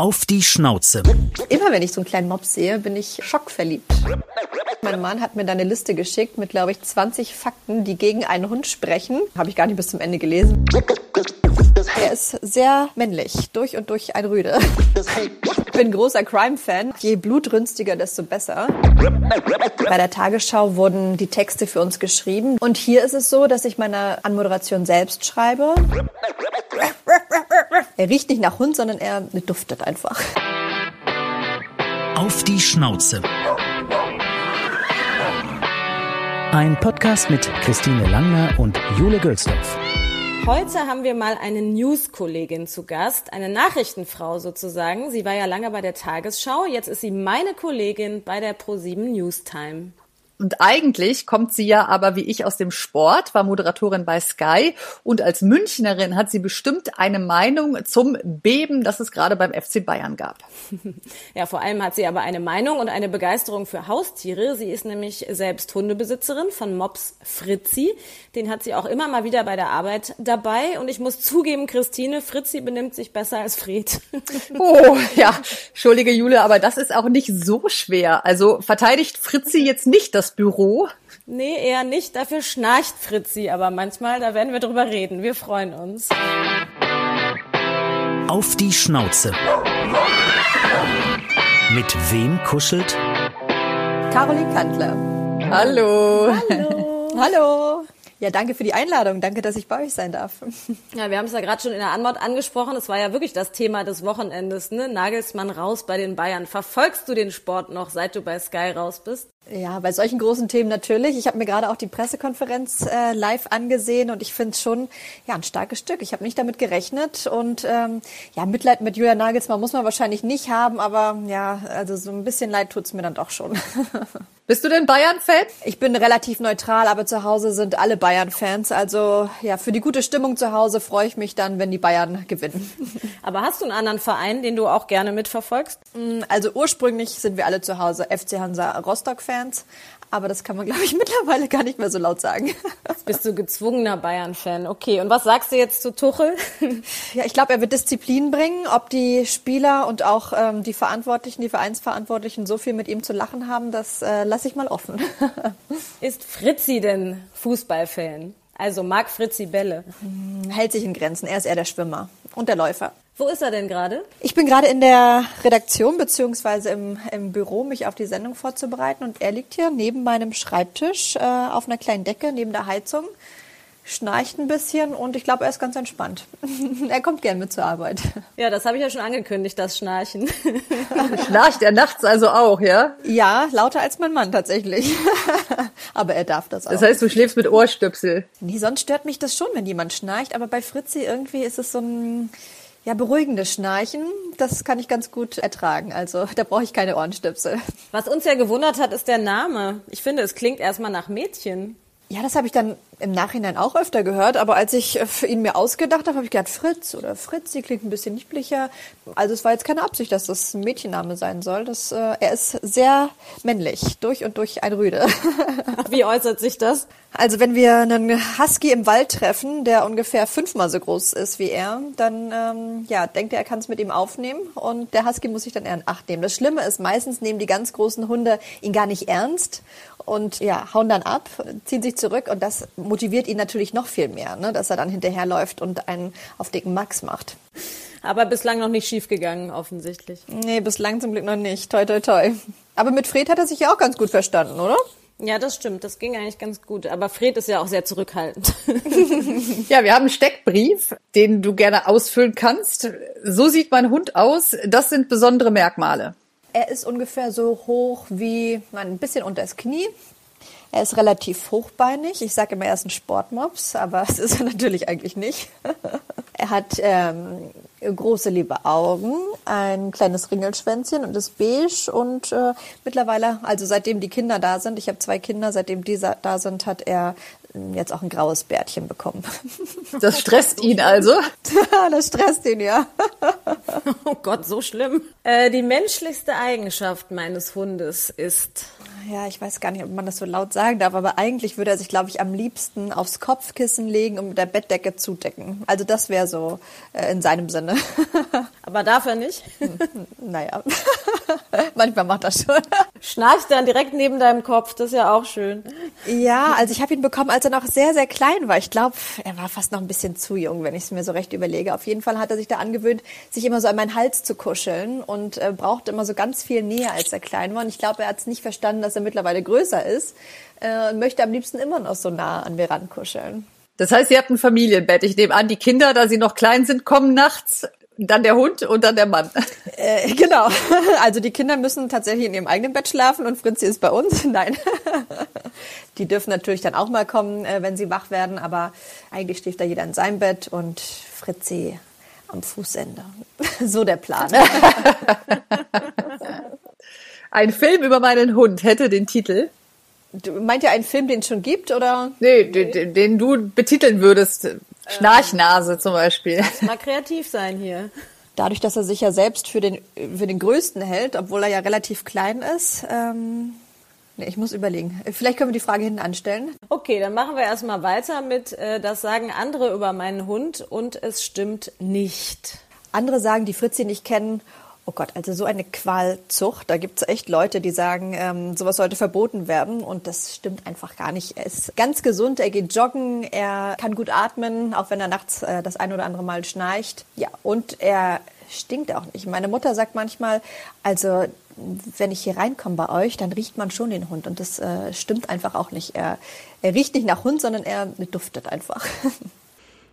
Auf die Schnauze. Immer wenn ich so einen kleinen Mops sehe, bin ich schockverliebt. Mein Mann hat mir da eine Liste geschickt mit, glaube ich, 20 Fakten, die gegen einen Hund sprechen. Habe ich gar nicht bis zum Ende gelesen. Er ist sehr männlich, durch und durch ein Rüde. Ich bin großer Crime-Fan. Je blutrünstiger, desto besser. Bei der Tagesschau wurden die Texte für uns geschrieben. Und hier ist es so, dass ich meine Anmoderation selbst schreibe. Er riecht nicht nach Hund, sondern er duftet einfach. Auf die Schnauze. Ein Podcast mit Christine Langner und Jule Gölsdorf. Heute haben wir mal eine News-Kollegin zu Gast, eine Nachrichtenfrau sozusagen. Sie war ja lange bei der Tagesschau, jetzt ist sie meine Kollegin bei der Pro7 Newstime. Und eigentlich kommt sie ja aber wie ich aus dem Sport, war Moderatorin bei Sky und als Münchnerin hat sie bestimmt eine Meinung zum Beben, das es gerade beim FC Bayern gab. Ja, vor allem hat sie aber eine Meinung und eine Begeisterung für Haustiere. Sie ist nämlich selbst Hundebesitzerin von Mops Fritzi. Den hat sie auch immer mal wieder bei der Arbeit dabei. Und ich muss zugeben, Christine, Fritzi benimmt sich besser als Fred. Oh, ja, entschuldige Jule, aber das ist auch nicht so schwer. Also verteidigt Fritzi jetzt nicht das Büro? Nee, eher nicht. Dafür schnarcht Fritzi. Aber manchmal, da werden wir drüber reden. Wir freuen uns. Auf die Schnauze. Mit wem kuschelt? Caroline Kantler. Hallo. Hallo. Hallo. Ja, danke für die Einladung. Danke, dass ich bei euch sein darf. Ja, wir haben es ja gerade schon in der Anmod angesprochen. Es war ja wirklich das Thema des Wochenendes. Ne? Nagelsmann raus bei den Bayern. Verfolgst du den Sport noch, seit du bei Sky raus bist? Ja, bei solchen großen Themen natürlich. Ich habe mir gerade auch die Pressekonferenz äh, live angesehen und ich finde es schon ja ein starkes Stück. Ich habe nicht damit gerechnet und ähm, ja Mitleid mit Julia Nagelsmann muss man wahrscheinlich nicht haben, aber ja, also so ein bisschen leid tut's mir dann doch schon. Bist du denn Bayern-Fan? Ich bin relativ neutral, aber zu Hause sind alle Bayern-Fans. Also ja, für die gute Stimmung zu Hause freue ich mich dann, wenn die Bayern gewinnen. Aber hast du einen anderen Verein, den du auch gerne mitverfolgst? Also ursprünglich sind wir alle zu Hause FC Hansa Rostock-Fans. Aber das kann man, glaube ich, mittlerweile gar nicht mehr so laut sagen. Jetzt bist du gezwungener Bayern-Fan. Okay, und was sagst du jetzt zu Tuchel? Ja, ich glaube, er wird Disziplin bringen. Ob die Spieler und auch ähm, die Verantwortlichen, die Vereinsverantwortlichen so viel mit ihm zu lachen haben, das äh, lasse ich mal offen. Ist Fritzi denn Fußballfan? Also mag Fritzi Bälle? Hält sich in Grenzen. Er ist eher der Schwimmer und der Läufer. Wo ist er denn gerade? Ich bin gerade in der Redaktion beziehungsweise im, im Büro, mich auf die Sendung vorzubereiten. Und er liegt hier neben meinem Schreibtisch äh, auf einer kleinen Decke neben der Heizung, schnarcht ein bisschen und ich glaube, er ist ganz entspannt. er kommt gern mit zur Arbeit. Ja, das habe ich ja schon angekündigt, das Schnarchen. Schnarcht er nachts also auch, ja? Ja, lauter als mein Mann tatsächlich. aber er darf das auch. Das heißt, du schläfst mit Ohrstöpsel. Nee, sonst stört mich das schon, wenn jemand schnarcht. Aber bei Fritzi irgendwie ist es so ein ja, beruhigendes Schnarchen. Das kann ich ganz gut ertragen. Also da brauche ich keine Ohrenstöpsel. Was uns ja gewundert hat, ist der Name. Ich finde, es klingt erstmal nach Mädchen. Ja, das habe ich dann im Nachhinein auch öfter gehört, aber als ich für ihn mir ausgedacht habe, habe ich gedacht, Fritz oder Fritzi klingt ein bisschen niedlicher. Also es war jetzt keine Absicht, dass das ein Mädchenname sein soll. Das, äh, er ist sehr männlich, durch und durch ein Rüde. Wie äußert sich das? Also wenn wir einen Husky im Wald treffen, der ungefähr fünfmal so groß ist wie er, dann ähm, ja, denkt er, er kann es mit ihm aufnehmen und der Husky muss sich dann eher in Acht nehmen. Das Schlimme ist, meistens nehmen die ganz großen Hunde ihn gar nicht ernst und ja, hauen dann ab, ziehen sich zurück und das motiviert ihn natürlich noch viel mehr, ne, dass er dann hinterherläuft und einen auf dicken Max macht. Aber bislang noch nicht schief gegangen, offensichtlich. Nee, bislang zum Glück noch nicht. Toi, toi, toi. Aber mit Fred hat er sich ja auch ganz gut verstanden, oder? Ja, das stimmt. Das ging eigentlich ganz gut. Aber Fred ist ja auch sehr zurückhaltend. ja, wir haben einen Steckbrief, den du gerne ausfüllen kannst. So sieht mein Hund aus. Das sind besondere Merkmale. Er ist ungefähr so hoch wie ein bisschen unter das Knie. Er ist relativ hochbeinig. Ich sage immer, er ist ein Sportmops, aber es ist er natürlich eigentlich nicht. er hat ähm, große liebe Augen, ein kleines Ringelschwänzchen und ist beige und äh, mittlerweile, also seitdem die Kinder da sind, ich habe zwei Kinder, seitdem die da sind, hat er ähm, jetzt auch ein graues Bärtchen bekommen. Das stresst ihn also? das stresst ihn, ja. Oh Gott, so schlimm. Äh, die menschlichste Eigenschaft meines Hundes ist ja, ich weiß gar nicht, ob man das so laut sagen darf, aber eigentlich würde er sich, glaube ich, am liebsten aufs Kopfkissen legen und mit der Bettdecke zudecken. Also das wäre so äh, in seinem Sinne. aber darf er nicht? naja, manchmal macht er schon. Schnarcht dann direkt neben deinem Kopf, das ist ja auch schön. Ja, also ich habe ihn bekommen, als er noch sehr, sehr klein war. Ich glaube, er war fast noch ein bisschen zu jung, wenn ich es mir so recht überlege. Auf jeden Fall hat er sich da angewöhnt, sich immer so an meinen Hals zu kuscheln und äh, braucht immer so ganz viel Nähe, als er klein war. Und ich glaube, er hat es nicht verstanden, dass er mittlerweile größer ist äh, und möchte am liebsten immer noch so nah an mir rankuscheln. Das heißt, ihr habt ein Familienbett. Ich nehme an, die Kinder, da sie noch klein sind, kommen nachts dann der Hund und dann der Mann. Äh, genau. Also die Kinder müssen tatsächlich in ihrem eigenen Bett schlafen und Fritzi ist bei uns. Nein. Die dürfen natürlich dann auch mal kommen, äh, wenn sie wach werden, aber eigentlich schläft da jeder in seinem Bett und Fritzi am Fußende. So der Plan. Ein Film über meinen Hund hätte den Titel. Du, meint ihr einen Film, den es schon gibt, oder? Nee, den, den du betiteln würdest. Schnarchnase zum Beispiel. Lass mal kreativ sein hier. Dadurch, dass er sich ja selbst für den, für den Größten hält, obwohl er ja relativ klein ist, ähm, nee, ich muss überlegen. Vielleicht können wir die Frage hinten anstellen. Okay, dann machen wir erstmal weiter mit, äh, das sagen andere über meinen Hund und es stimmt nicht. Andere sagen, die Fritzi nicht kennen, Oh Gott, also so eine Qualzucht. Da gibt es echt Leute, die sagen, ähm, sowas sollte verboten werden. Und das stimmt einfach gar nicht. Er ist ganz gesund, er geht joggen, er kann gut atmen, auch wenn er nachts äh, das ein oder andere Mal schnarcht. Ja, und er stinkt auch nicht. Meine Mutter sagt manchmal, also wenn ich hier reinkomme bei euch, dann riecht man schon den Hund. Und das äh, stimmt einfach auch nicht. Er, er riecht nicht nach Hund, sondern er duftet einfach.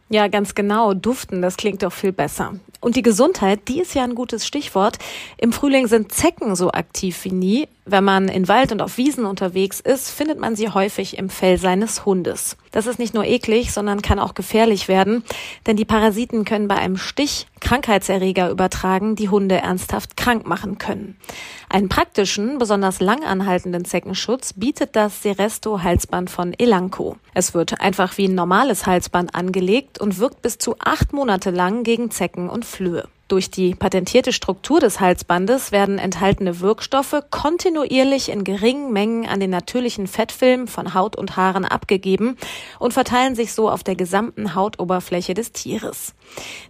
Ja, ganz genau. Duften, das klingt doch viel besser. Und die Gesundheit, die ist ja ein gutes Stichwort. Im Frühling sind Zecken so aktiv wie nie. Wenn man in Wald und auf Wiesen unterwegs ist, findet man sie häufig im Fell seines Hundes. Das ist nicht nur eklig, sondern kann auch gefährlich werden, denn die Parasiten können bei einem Stich Krankheitserreger übertragen, die Hunde ernsthaft krank machen können. Einen praktischen, besonders lang anhaltenden Zeckenschutz bietet das Seresto Halsband von Elanco. Es wird einfach wie ein normales Halsband angelegt und wirkt bis zu acht Monate lang gegen Zecken und Flöhe. Durch die patentierte Struktur des Halsbandes werden enthaltene Wirkstoffe kontinuierlich in geringen Mengen an den natürlichen Fettfilm von Haut und Haaren abgegeben und verteilen sich so auf der gesamten Hautoberfläche des Tieres.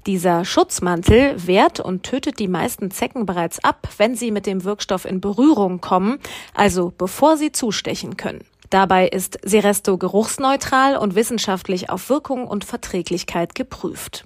Dieser Schutzmantel wehrt und tötet die meisten Zecken bereits ab, wenn sie mit dem Wirkstoff in Berührung kommen, also bevor sie zustechen können. Dabei ist Seresto geruchsneutral und wissenschaftlich auf Wirkung und Verträglichkeit geprüft.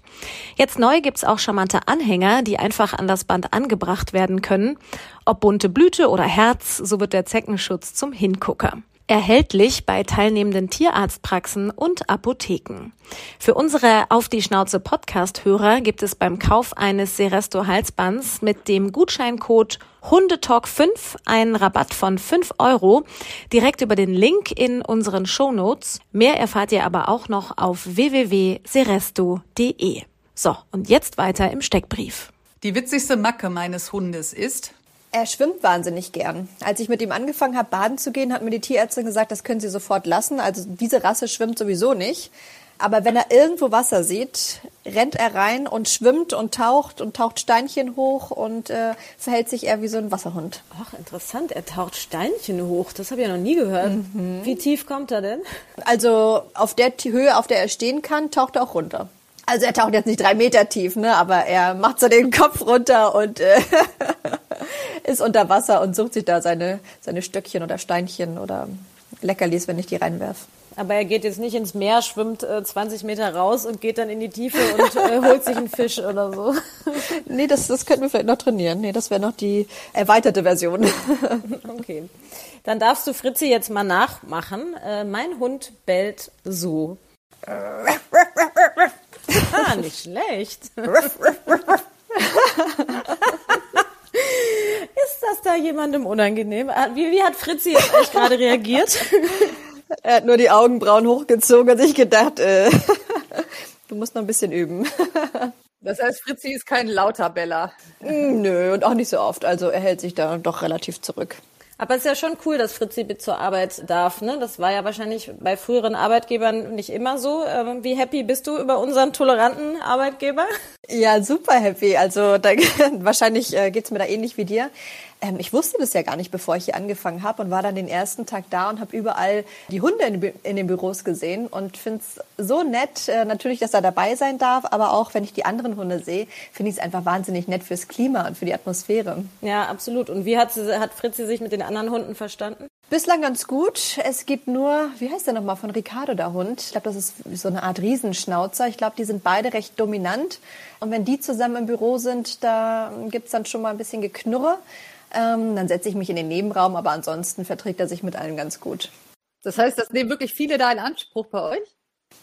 Jetzt neu gibt's auch charmante Anhänger, die einfach an das Band angebracht werden können. Ob bunte Blüte oder Herz, so wird der Zeckenschutz zum Hingucker. Erhältlich bei teilnehmenden Tierarztpraxen und Apotheken. Für unsere Auf die Schnauze Podcast-Hörer gibt es beim Kauf eines Seresto Halsbands mit dem Gutscheincode Hundetalk5 einen Rabatt von 5 Euro direkt über den Link in unseren Shownotes. Mehr erfahrt ihr aber auch noch auf www.seresto.de. So, und jetzt weiter im Steckbrief. Die witzigste Macke meines Hundes ist, er schwimmt wahnsinnig gern. Als ich mit ihm angefangen habe, baden zu gehen, hat mir die Tierärztin gesagt, das können Sie sofort lassen. Also diese Rasse schwimmt sowieso nicht. Aber wenn er irgendwo Wasser sieht, rennt er rein und schwimmt und taucht und taucht Steinchen hoch und äh, verhält sich eher wie so ein Wasserhund. Ach, interessant. Er taucht Steinchen hoch. Das habe ich ja noch nie gehört. Mhm. Wie tief kommt er denn? Also auf der Höhe, auf der er stehen kann, taucht er auch runter. Also er taucht jetzt nicht drei Meter tief, ne? aber er macht so den Kopf runter und äh, ist unter Wasser und sucht sich da seine, seine Stöckchen oder Steinchen oder Leckerlis, wenn ich die reinwerf. Aber er geht jetzt nicht ins Meer, schwimmt äh, 20 Meter raus und geht dann in die Tiefe und äh, holt sich einen Fisch oder so. Nee, das, das könnten wir vielleicht noch trainieren. Nee, das wäre noch die erweiterte Version. Okay. Dann darfst du Fritzi jetzt mal nachmachen. Äh, mein Hund bellt so. ah, nicht schlecht. Ist das da jemandem unangenehm? Ah, wie, wie hat Fritzi jetzt eigentlich gerade reagiert? Er hat nur die Augenbrauen hochgezogen und sich gedacht, äh, du musst noch ein bisschen üben. Das heißt, Fritzi ist kein lauter Beller. Mm, nö, und auch nicht so oft. Also er hält sich da doch relativ zurück. Aber es ist ja schon cool, dass Fritzi mit zur Arbeit darf. Ne? Das war ja wahrscheinlich bei früheren Arbeitgebern nicht immer so. Ähm, wie happy bist du über unseren toleranten Arbeitgeber? Ja, super happy. Also da, wahrscheinlich äh, geht's mir da ähnlich wie dir. Ähm, ich wusste das ja gar nicht, bevor ich hier angefangen habe und war dann den ersten Tag da und habe überall die Hunde in, in, den Büros gesehen und finde es so nett, äh, natürlich, dass er dabei sein darf, aber auch wenn ich die anderen Hunde sehe, finde ich es einfach wahnsinnig nett fürs Klima und für die Atmosphäre. Ja, absolut. Und wie hat, sie, hat Fritzi sich mit den anderen Hunden verstanden? Bislang ganz gut. Es gibt nur, wie heißt der nochmal, von Ricardo der Hund. Ich glaube, das ist so eine Art Riesenschnauzer. Ich glaube, die sind beide recht dominant. Und wenn die zusammen im Büro sind, da gibt's dann schon mal ein bisschen Geknurre. Ähm, dann setze ich mich in den Nebenraum, aber ansonsten verträgt er sich mit allen ganz gut. Das heißt, das nehmen wirklich viele da in Anspruch bei euch?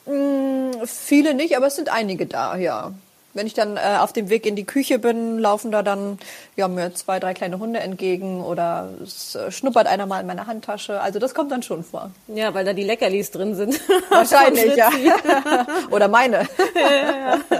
Mm, viele nicht, aber es sind einige da, ja. Wenn ich dann äh, auf dem Weg in die Küche bin, laufen da dann ja, mir zwei, drei kleine Hunde entgegen oder es äh, schnuppert einer mal in meiner Handtasche. Also das kommt dann schon vor. Ja, weil da die Leckerlis drin sind. Wahrscheinlich, ja. oder meine. ja, ja, ja.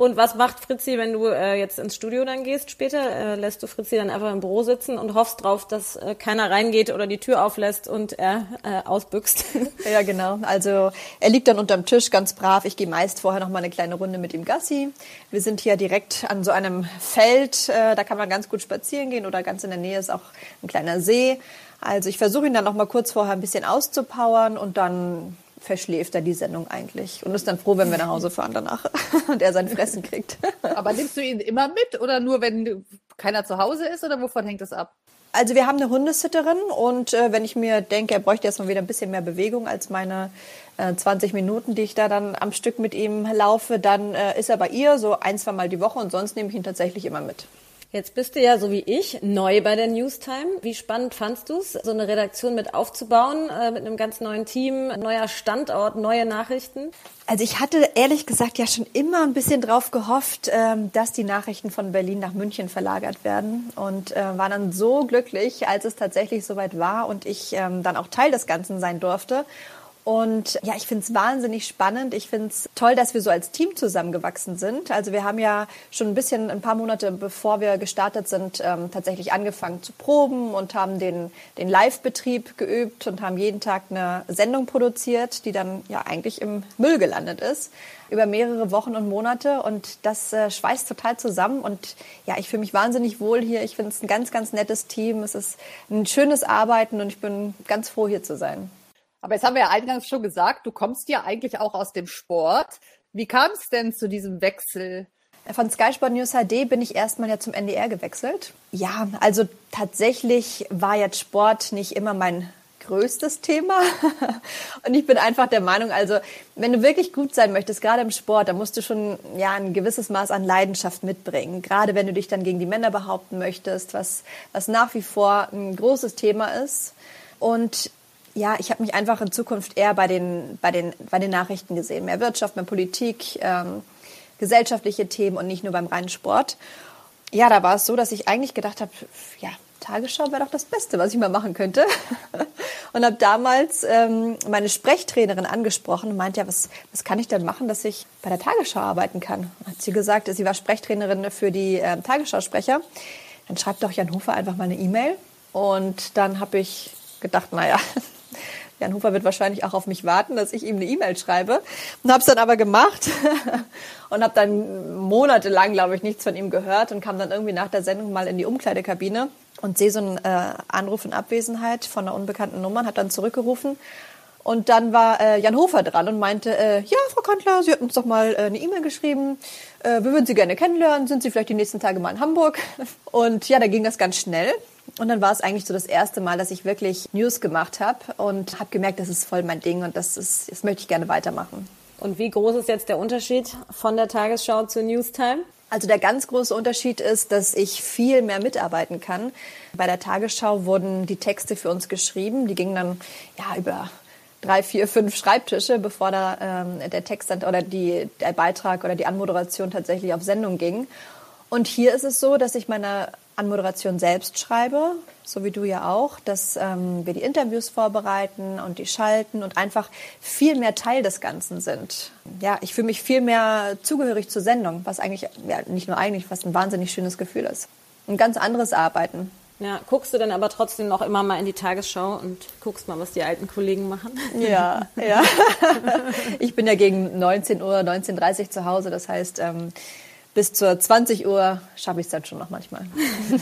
Und was macht Fritzi, wenn du äh, jetzt ins Studio dann gehst später? Äh, lässt du Fritzi dann einfach im Büro sitzen und hoffst drauf, dass äh, keiner reingeht oder die Tür auflässt und er äh, ausbüchst? Ja, genau. Also er liegt dann unterm Tisch ganz brav. Ich gehe meist vorher noch mal eine kleine Runde mit ihm Gassi. Wir sind hier direkt an so einem Feld, äh, da kann man ganz gut spazieren gehen oder ganz in der Nähe ist auch ein kleiner See. Also ich versuche ihn dann noch mal kurz vorher ein bisschen auszupowern und dann verschläft er die Sendung eigentlich und ist dann froh, wenn wir nach Hause fahren danach und er sein Fressen kriegt. Aber nimmst du ihn immer mit oder nur, wenn keiner zu Hause ist oder wovon hängt das ab? Also wir haben eine Hundesitterin und äh, wenn ich mir denke, er bräuchte erstmal wieder ein bisschen mehr Bewegung als meine äh, 20 Minuten, die ich da dann am Stück mit ihm laufe, dann äh, ist er bei ihr so ein, zwei Mal die Woche und sonst nehme ich ihn tatsächlich immer mit. Jetzt bist du ja, so wie ich, neu bei der Newstime. Wie spannend fandst du es, so eine Redaktion mit aufzubauen, äh, mit einem ganz neuen Team, neuer Standort, neue Nachrichten? Also ich hatte ehrlich gesagt ja schon immer ein bisschen drauf gehofft, ähm, dass die Nachrichten von Berlin nach München verlagert werden und äh, war dann so glücklich, als es tatsächlich soweit war und ich ähm, dann auch Teil des Ganzen sein durfte. Und ja, ich finde es wahnsinnig spannend. Ich finde es toll, dass wir so als Team zusammengewachsen sind. Also wir haben ja schon ein bisschen, ein paar Monate bevor wir gestartet sind, ähm, tatsächlich angefangen zu proben und haben den, den Live-Betrieb geübt und haben jeden Tag eine Sendung produziert, die dann ja eigentlich im Müll gelandet ist über mehrere Wochen und Monate und das äh, schweißt total zusammen und ja, ich fühle mich wahnsinnig wohl hier. Ich finde es ein ganz, ganz nettes Team. Es ist ein schönes Arbeiten und ich bin ganz froh, hier zu sein. Aber jetzt haben wir ja eingangs schon gesagt, du kommst ja eigentlich auch aus dem Sport. Wie kam es denn zu diesem Wechsel? Von Sky Sport News HD bin ich erstmal ja zum NDR gewechselt. Ja, also tatsächlich war jetzt Sport nicht immer mein größtes Thema. Und ich bin einfach der Meinung, also wenn du wirklich gut sein möchtest, gerade im Sport, dann musst du schon ja ein gewisses Maß an Leidenschaft mitbringen. Gerade wenn du dich dann gegen die Männer behaupten möchtest, was, was nach wie vor ein großes Thema ist. Und ja, ich habe mich einfach in Zukunft eher bei den, bei den, bei den Nachrichten gesehen. Mehr Wirtschaft, mehr Politik, ähm, gesellschaftliche Themen und nicht nur beim reinen Sport. Ja, da war es so, dass ich eigentlich gedacht habe, ja, Tagesschau wäre doch das Beste, was ich mal machen könnte. und habe damals ähm, meine Sprechtrainerin angesprochen und meinte, ja, was, was kann ich denn machen, dass ich bei der Tagesschau arbeiten kann? Hat sie gesagt, sie war Sprechtrainerin für die äh, Tagesschausprecher. Dann schreibt doch Jan Hofer einfach mal eine E-Mail. Und dann habe ich gedacht, naja, Jan Hofer wird wahrscheinlich auch auf mich warten, dass ich ihm eine E-Mail schreibe. Und habe es dann aber gemacht und habe dann monatelang, glaube ich, nichts von ihm gehört und kam dann irgendwie nach der Sendung mal in die Umkleidekabine und sehe so einen äh, Anruf in Abwesenheit von einer unbekannten Nummer, hat dann zurückgerufen. Und dann war äh, Jan Hofer dran und meinte, äh, ja, Frau Kantler, Sie hatten uns doch mal äh, eine E-Mail geschrieben. Äh, wir würden Sie gerne kennenlernen. Sind Sie vielleicht die nächsten Tage mal in Hamburg? Und ja, da ging das ganz schnell. Und dann war es eigentlich so das erste Mal, dass ich wirklich News gemacht habe und habe gemerkt, das ist voll mein Ding und das, ist, das möchte ich gerne weitermachen. Und wie groß ist jetzt der Unterschied von der Tagesschau zur Newstime? Also der ganz große Unterschied ist, dass ich viel mehr mitarbeiten kann. Bei der Tagesschau wurden die Texte für uns geschrieben. Die gingen dann ja über drei, vier, fünf Schreibtische, bevor da ähm, der Text oder die, der Beitrag oder die Anmoderation tatsächlich auf Sendung ging. Und hier ist es so, dass ich meine Anmoderation selbst schreibe, so wie du ja auch, dass ähm, wir die Interviews vorbereiten und die schalten und einfach viel mehr Teil des Ganzen sind. Ja, ich fühle mich viel mehr zugehörig zur Sendung, was eigentlich, ja, nicht nur eigentlich, was ein wahnsinnig schönes Gefühl ist. Ein ganz anderes Arbeiten. Ja, guckst du dann aber trotzdem noch immer mal in die Tagesschau und guckst mal, was die alten Kollegen machen? Ja, ja. ich bin ja gegen 19 Uhr, 19.30 Uhr zu Hause, das heißt, ähm, bis zur 20 Uhr schaffe ich es dann schon noch manchmal.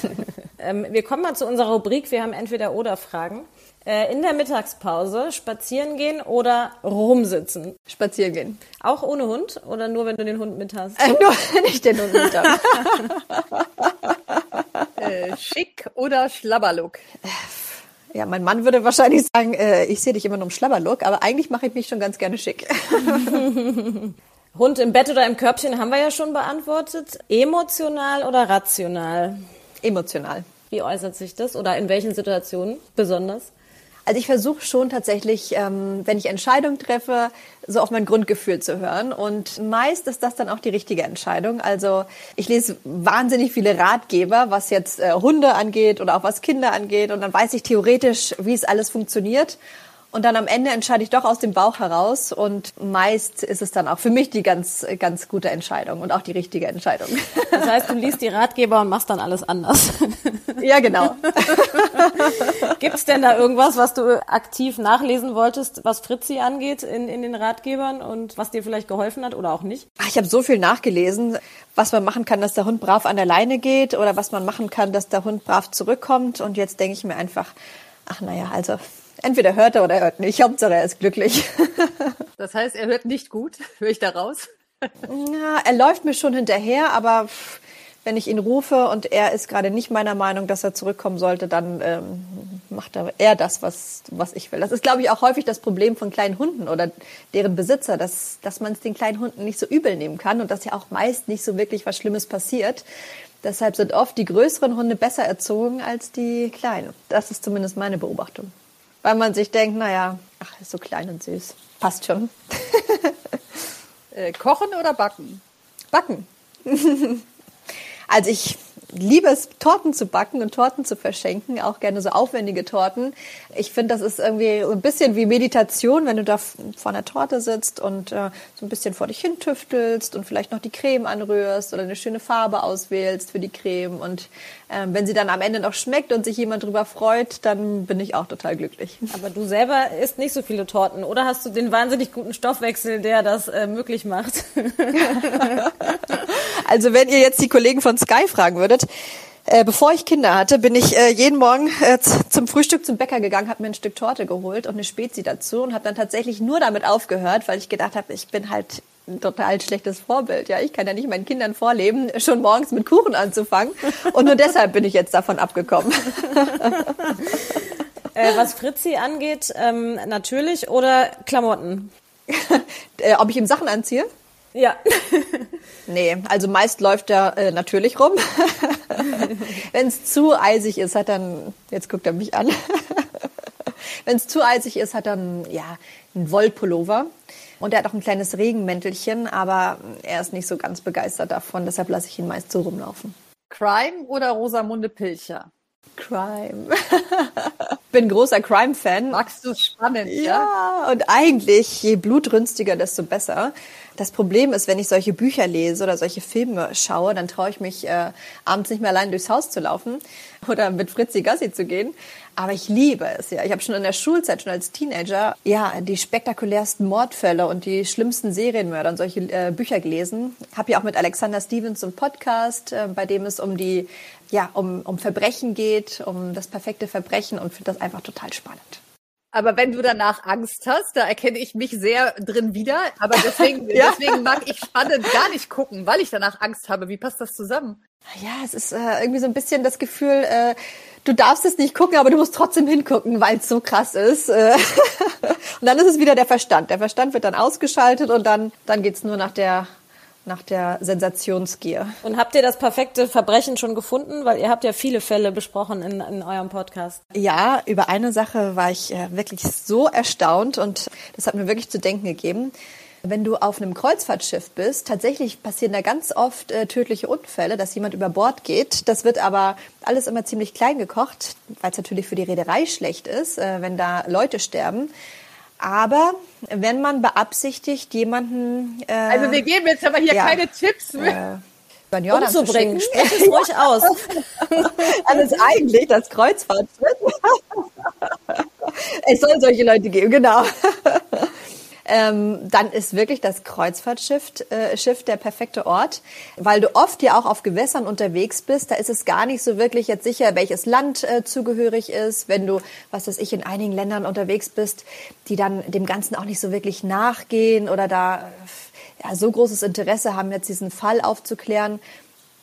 ähm, wir kommen mal zu unserer Rubrik. Wir haben entweder oder Fragen. Äh, in der Mittagspause spazieren gehen oder rumsitzen? Spazieren gehen. Auch ohne Hund oder nur, wenn du den Hund mit hast? Äh, nur, wenn ich den Hund mit habe. äh, schick oder Schlabberlook? Ja, mein Mann würde wahrscheinlich sagen, äh, ich sehe dich immer nur im Schlabberlook, aber eigentlich mache ich mich schon ganz gerne schick. Hund im Bett oder im Körbchen haben wir ja schon beantwortet. Emotional oder rational? Emotional. Wie äußert sich das oder in welchen Situationen besonders? Also ich versuche schon tatsächlich, ähm, wenn ich Entscheidungen treffe, so auf mein Grundgefühl zu hören. Und meist ist das dann auch die richtige Entscheidung. Also ich lese wahnsinnig viele Ratgeber, was jetzt äh, Hunde angeht oder auch was Kinder angeht. Und dann weiß ich theoretisch, wie es alles funktioniert. Und dann am Ende entscheide ich doch aus dem Bauch heraus und meist ist es dann auch für mich die ganz, ganz gute Entscheidung und auch die richtige Entscheidung. Das heißt, du liest die Ratgeber und machst dann alles anders. Ja, genau. Gibt es denn da irgendwas, was du aktiv nachlesen wolltest, was Fritzi angeht in, in den Ratgebern und was dir vielleicht geholfen hat oder auch nicht? Ich habe so viel nachgelesen, was man machen kann, dass der Hund brav an der Leine geht oder was man machen kann, dass der Hund brav zurückkommt. Und jetzt denke ich mir einfach, ach naja, also Entweder hört er oder er hört nicht. Hauptsache er ist glücklich. Das heißt, er hört nicht gut. Höre ich da raus? Ja, er läuft mir schon hinterher, aber wenn ich ihn rufe und er ist gerade nicht meiner Meinung, dass er zurückkommen sollte, dann ähm, macht er eher das, was, was ich will. Das ist, glaube ich, auch häufig das Problem von kleinen Hunden oder deren Besitzer, dass, dass man es den kleinen Hunden nicht so übel nehmen kann und dass ja auch meist nicht so wirklich was Schlimmes passiert. Deshalb sind oft die größeren Hunde besser erzogen als die kleinen. Das ist zumindest meine Beobachtung weil man sich denkt, naja, ach, ist so klein und süß. Passt schon. äh, kochen oder backen? Backen. also ich liebe es, Torten zu backen und Torten zu verschenken, auch gerne so aufwendige Torten. Ich finde, das ist irgendwie ein bisschen wie Meditation, wenn du da vor einer Torte sitzt und äh, so ein bisschen vor dich hin tüftelst und vielleicht noch die Creme anrührst oder eine schöne Farbe auswählst für die Creme. Und äh, wenn sie dann am Ende noch schmeckt und sich jemand drüber freut, dann bin ich auch total glücklich. Aber du selber isst nicht so viele Torten, oder hast du den wahnsinnig guten Stoffwechsel, der das äh, möglich macht? also wenn ihr jetzt die Kollegen von Sky fragen würdet, erzählt. Äh, bevor ich Kinder hatte, bin ich äh, jeden Morgen äh, zum Frühstück zum Bäcker gegangen, habe mir ein Stück Torte geholt und eine Spezi dazu und habe dann tatsächlich nur damit aufgehört, weil ich gedacht habe, ich bin halt ein total schlechtes Vorbild. Ja, ich kann ja nicht meinen Kindern vorleben, schon morgens mit Kuchen anzufangen. Und nur deshalb bin ich jetzt davon abgekommen. Äh, was Fritzi angeht, ähm, natürlich oder Klamotten? äh, ob ich ihm Sachen anziehe? Ja. nee, also meist läuft er äh, natürlich rum. Wenn es zu eisig ist, hat dann, jetzt guckt er mich an. Wenn es zu eisig ist, hat er ein, ja, einen Wollpullover. Und er hat auch ein kleines Regenmäntelchen, aber er ist nicht so ganz begeistert davon, deshalb lasse ich ihn meist so rumlaufen. Crime oder Rosamunde Pilcher? Crime. Bin großer Crime-Fan. Magst du spannend, ja? Ja, und eigentlich, je blutrünstiger, desto besser. Das Problem ist, wenn ich solche Bücher lese oder solche Filme schaue, dann traue ich mich äh, abends nicht mehr allein durchs Haus zu laufen oder mit Fritzi Gassi zu gehen. Aber ich liebe es ja. Ich habe schon in der Schulzeit, schon als Teenager, ja, die spektakulärsten Mordfälle und die schlimmsten Serienmörder und solche äh, Bücher gelesen. Habe ja auch mit Alexander Stevens einen Podcast, äh, bei dem es um die, ja, um, um Verbrechen geht, um das perfekte Verbrechen und finde das einfach total spannend. Aber wenn du danach Angst hast, da erkenne ich mich sehr drin wieder. Aber deswegen, ja? deswegen mag ich spannend gar nicht gucken, weil ich danach Angst habe. Wie passt das zusammen? Ja, es ist äh, irgendwie so ein bisschen das Gefühl, äh, du darfst es nicht gucken, aber du musst trotzdem hingucken, weil es so krass ist. Äh, und dann ist es wieder der Verstand. Der Verstand wird dann ausgeschaltet und dann, dann geht's nur nach der nach der Sensationsgier. Und habt ihr das perfekte Verbrechen schon gefunden? Weil ihr habt ja viele Fälle besprochen in, in eurem Podcast. Ja, über eine Sache war ich äh, wirklich so erstaunt und das hat mir wirklich zu denken gegeben. Wenn du auf einem Kreuzfahrtschiff bist, tatsächlich passieren da ganz oft äh, tödliche Unfälle, dass jemand über Bord geht. Das wird aber alles immer ziemlich klein gekocht, weil es natürlich für die Reederei schlecht ist, äh, wenn da Leute sterben. Aber wenn man beabsichtigt, jemanden. Äh, also wir geben jetzt aber hier ja, keine Tipps mehr. Äh, umzubringen. Sprich es ruhig aus. Alles eigentlich das Kreuzfahrtschiff. es soll solche Leute geben, genau. Ähm, dann ist wirklich das Kreuzfahrtschiff äh, Schiff der perfekte Ort, weil du oft ja auch auf Gewässern unterwegs bist. Da ist es gar nicht so wirklich jetzt sicher, welches Land äh, zugehörig ist. Wenn du, was weiß ich, in einigen Ländern unterwegs bist, die dann dem Ganzen auch nicht so wirklich nachgehen oder da ja, so großes Interesse haben, jetzt diesen Fall aufzuklären,